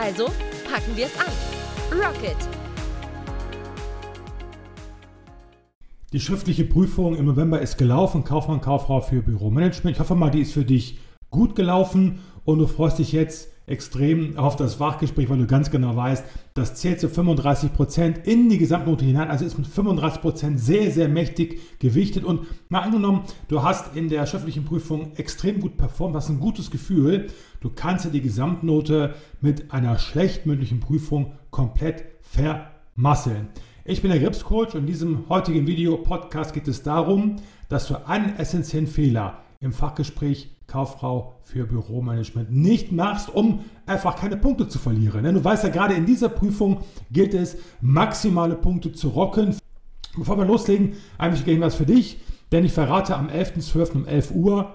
Also packen wir es an. Rocket! Die schriftliche Prüfung im November ist gelaufen, Kaufmann, Kauffrau für Büromanagement. Ich hoffe mal, die ist für dich gut gelaufen und du freust dich jetzt extrem auf das Fachgespräch, weil du ganz genau weißt, das zählt zu 35 Prozent in die Gesamtnote hinein, also ist mit 35 Prozent sehr, sehr mächtig gewichtet. Und mal angenommen, du hast in der schriftlichen Prüfung extrem gut performt, hast ein gutes Gefühl, du kannst dir die Gesamtnote mit einer schlecht mündlichen Prüfung komplett vermasseln. Ich bin der Gripscoach und in diesem heutigen Video-Podcast geht es darum, dass du einen essentiellen Fehler im Fachgespräch Kauffrau für Büromanagement nicht machst, um einfach keine Punkte zu verlieren. Denn du weißt ja, gerade in dieser Prüfung gilt es, maximale Punkte zu rocken. Bevor wir loslegen, eigentlich gehen was für dich, denn ich verrate am 11.12. um 11 Uhr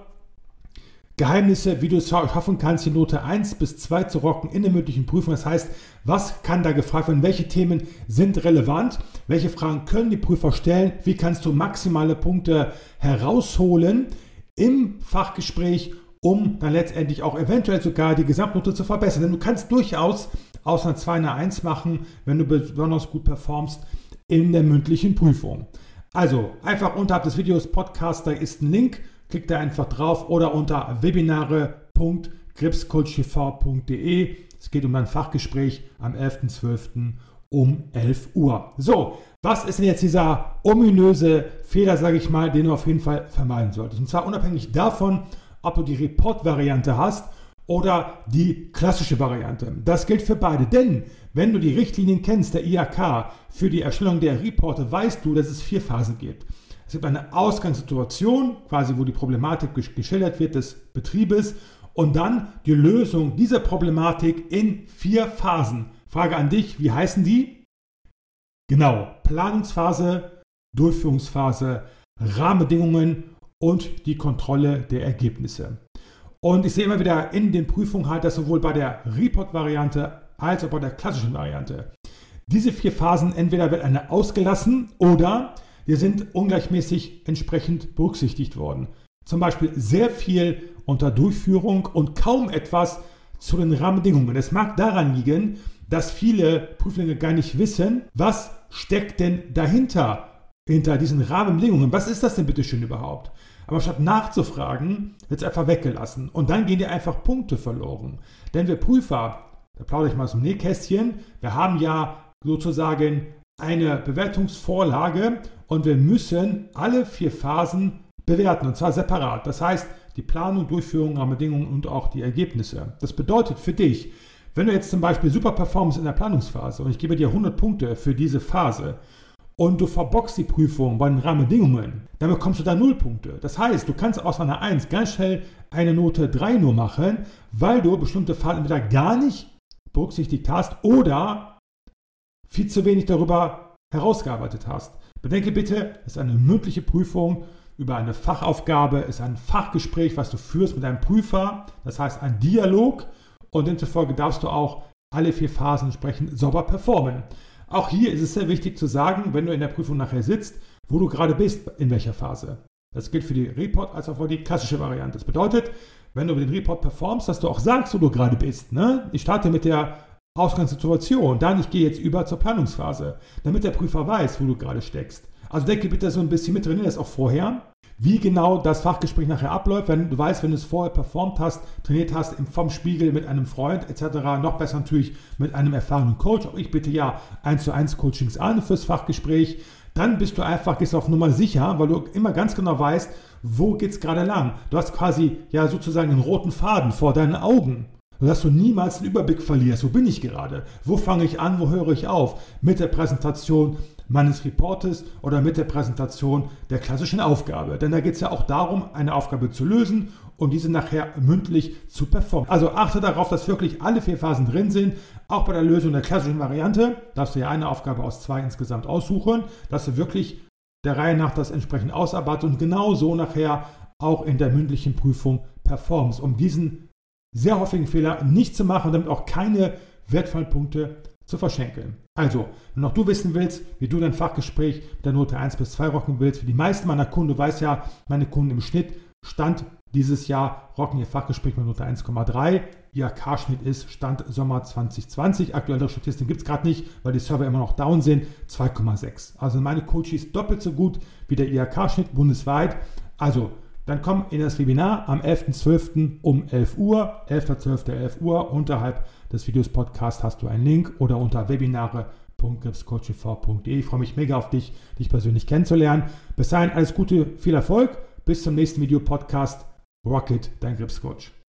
Geheimnisse, wie du es schaffen kannst, die Note 1 bis 2 zu rocken in der mündlichen Prüfung. Das heißt, was kann da gefragt werden? Welche Themen sind relevant? Welche Fragen können die Prüfer stellen? Wie kannst du maximale Punkte herausholen? Im Fachgespräch, um dann letztendlich auch eventuell sogar die Gesamtnote zu verbessern. Denn du kannst durchaus aus einer 2 eine 1 machen, wenn du besonders gut performst in der mündlichen Prüfung. Also einfach unterhalb des Videos Podcast, da ist ein Link, klick da einfach drauf oder unter webinare.gripscoachtv.de. Es geht um ein Fachgespräch am 11.12 um 11 Uhr. So, was ist denn jetzt dieser ominöse Fehler, sage ich mal, den du auf jeden Fall vermeiden solltest? Und zwar unabhängig davon, ob du die Report-Variante hast oder die klassische Variante. Das gilt für beide, denn wenn du die Richtlinien kennst, der IHK, für die Erstellung der Reporte, weißt du, dass es vier Phasen gibt. Es gibt eine Ausgangssituation, quasi wo die Problematik geschildert wird des Betriebes und dann die Lösung dieser Problematik in vier Phasen. Frage an dich, wie heißen die? Genau, Planungsphase, Durchführungsphase, Rahmenbedingungen und die Kontrolle der Ergebnisse. Und ich sehe immer wieder in den Prüfungen halt, dass sowohl bei der Report-Variante als auch bei der klassischen Variante diese vier Phasen entweder wird eine ausgelassen oder wir sind ungleichmäßig entsprechend berücksichtigt worden. Zum Beispiel sehr viel unter Durchführung und kaum etwas zu den Rahmenbedingungen. Es mag daran liegen, dass viele Prüflinge gar nicht wissen, was steckt denn dahinter, hinter diesen Rahmenbedingungen. Was ist das denn bitte schön überhaupt? Aber statt nachzufragen, wird es einfach weggelassen. Und dann gehen dir einfach Punkte verloren. Denn wir Prüfer, da plaudere ich mal dem Nähkästchen, wir haben ja sozusagen eine Bewertungsvorlage und wir müssen alle vier Phasen bewerten und zwar separat. Das heißt, die Planung, Durchführung, Rahmenbedingungen und auch die Ergebnisse. Das bedeutet für dich, wenn du jetzt zum Beispiel super performst in der Planungsphase und ich gebe dir 100 Punkte für diese Phase und du verbockst die Prüfung bei den Rahmenbedingungen, dann bekommst du da 0 Punkte. Das heißt, du kannst aus einer 1 ganz schnell eine Note 3 nur machen, weil du bestimmte Phasen entweder gar nicht berücksichtigt hast oder viel zu wenig darüber herausgearbeitet hast. Bedenke bitte, es ist eine mündliche Prüfung über eine Fachaufgabe, es ist ein Fachgespräch, was du führst mit einem Prüfer, das heißt ein Dialog und demzufolge darfst du auch alle vier Phasen entsprechend sauber performen. Auch hier ist es sehr wichtig zu sagen, wenn du in der Prüfung nachher sitzt, wo du gerade bist, in welcher Phase. Das gilt für die Report als auch für die klassische Variante. Das bedeutet, wenn du den Report performst, dass du auch sagst, wo du gerade bist. Ne? Ich starte mit der Ausgangssituation, dann ich gehe jetzt über zur Planungsphase, damit der Prüfer weiß, wo du gerade steckst. Also denke bitte so ein bisschen mit, trainiere das auch vorher wie genau das Fachgespräch nachher abläuft, wenn du weißt, wenn du es vorher performt hast, trainiert hast, vom Spiegel mit einem Freund etc., noch besser natürlich mit einem erfahrenen Coach. Auch ich bitte ja 1 zu 1 Coachings an fürs Fachgespräch. Dann bist du einfach, gehst auf Nummer sicher, weil du immer ganz genau weißt, wo geht es gerade lang. Du hast quasi ja sozusagen einen roten Faden vor deinen Augen dass du niemals den Überblick verlierst. Wo bin ich gerade? Wo fange ich an? Wo höre ich auf? Mit der Präsentation, meines Reportes oder mit der Präsentation der klassischen Aufgabe. Denn da geht es ja auch darum, eine Aufgabe zu lösen und diese nachher mündlich zu performen. Also achte darauf, dass wirklich alle vier Phasen drin sind. Auch bei der Lösung der klassischen Variante darfst du ja eine Aufgabe aus zwei insgesamt aussuchen, dass du wirklich der Reihe nach das entsprechend ausarbeitest und genau so nachher auch in der mündlichen Prüfung performst, um diesen sehr häufigen Fehler nicht zu machen, damit auch keine wertvollen Punkte zu verschenken. Also, wenn auch du wissen willst, wie du dein Fachgespräch mit der Note 1 bis 2 rocken willst, für die meisten meiner Kunden, du weißt ja, meine Kunden im Schnitt Stand dieses Jahr rocken ihr Fachgespräch mit Note 1,3. Ihr K-Schnitt ist Stand Sommer 2020. Aktuelle Statistiken gibt es gerade nicht, weil die Server immer noch down sind. 2,6. Also meine Coaches doppelt so gut wie der IHK-Schnitt bundesweit. Also dann komm in das Webinar am 11.12. um 11 Uhr, 11.12. 11 Uhr. Unterhalb des Videos Podcast hast du einen Link oder unter webinare.gripscoachv.de. Ich freue mich mega auf dich, dich persönlich kennenzulernen. Bis dahin alles Gute, viel Erfolg. Bis zum nächsten Video Podcast. Rocket, dein Gripscoach.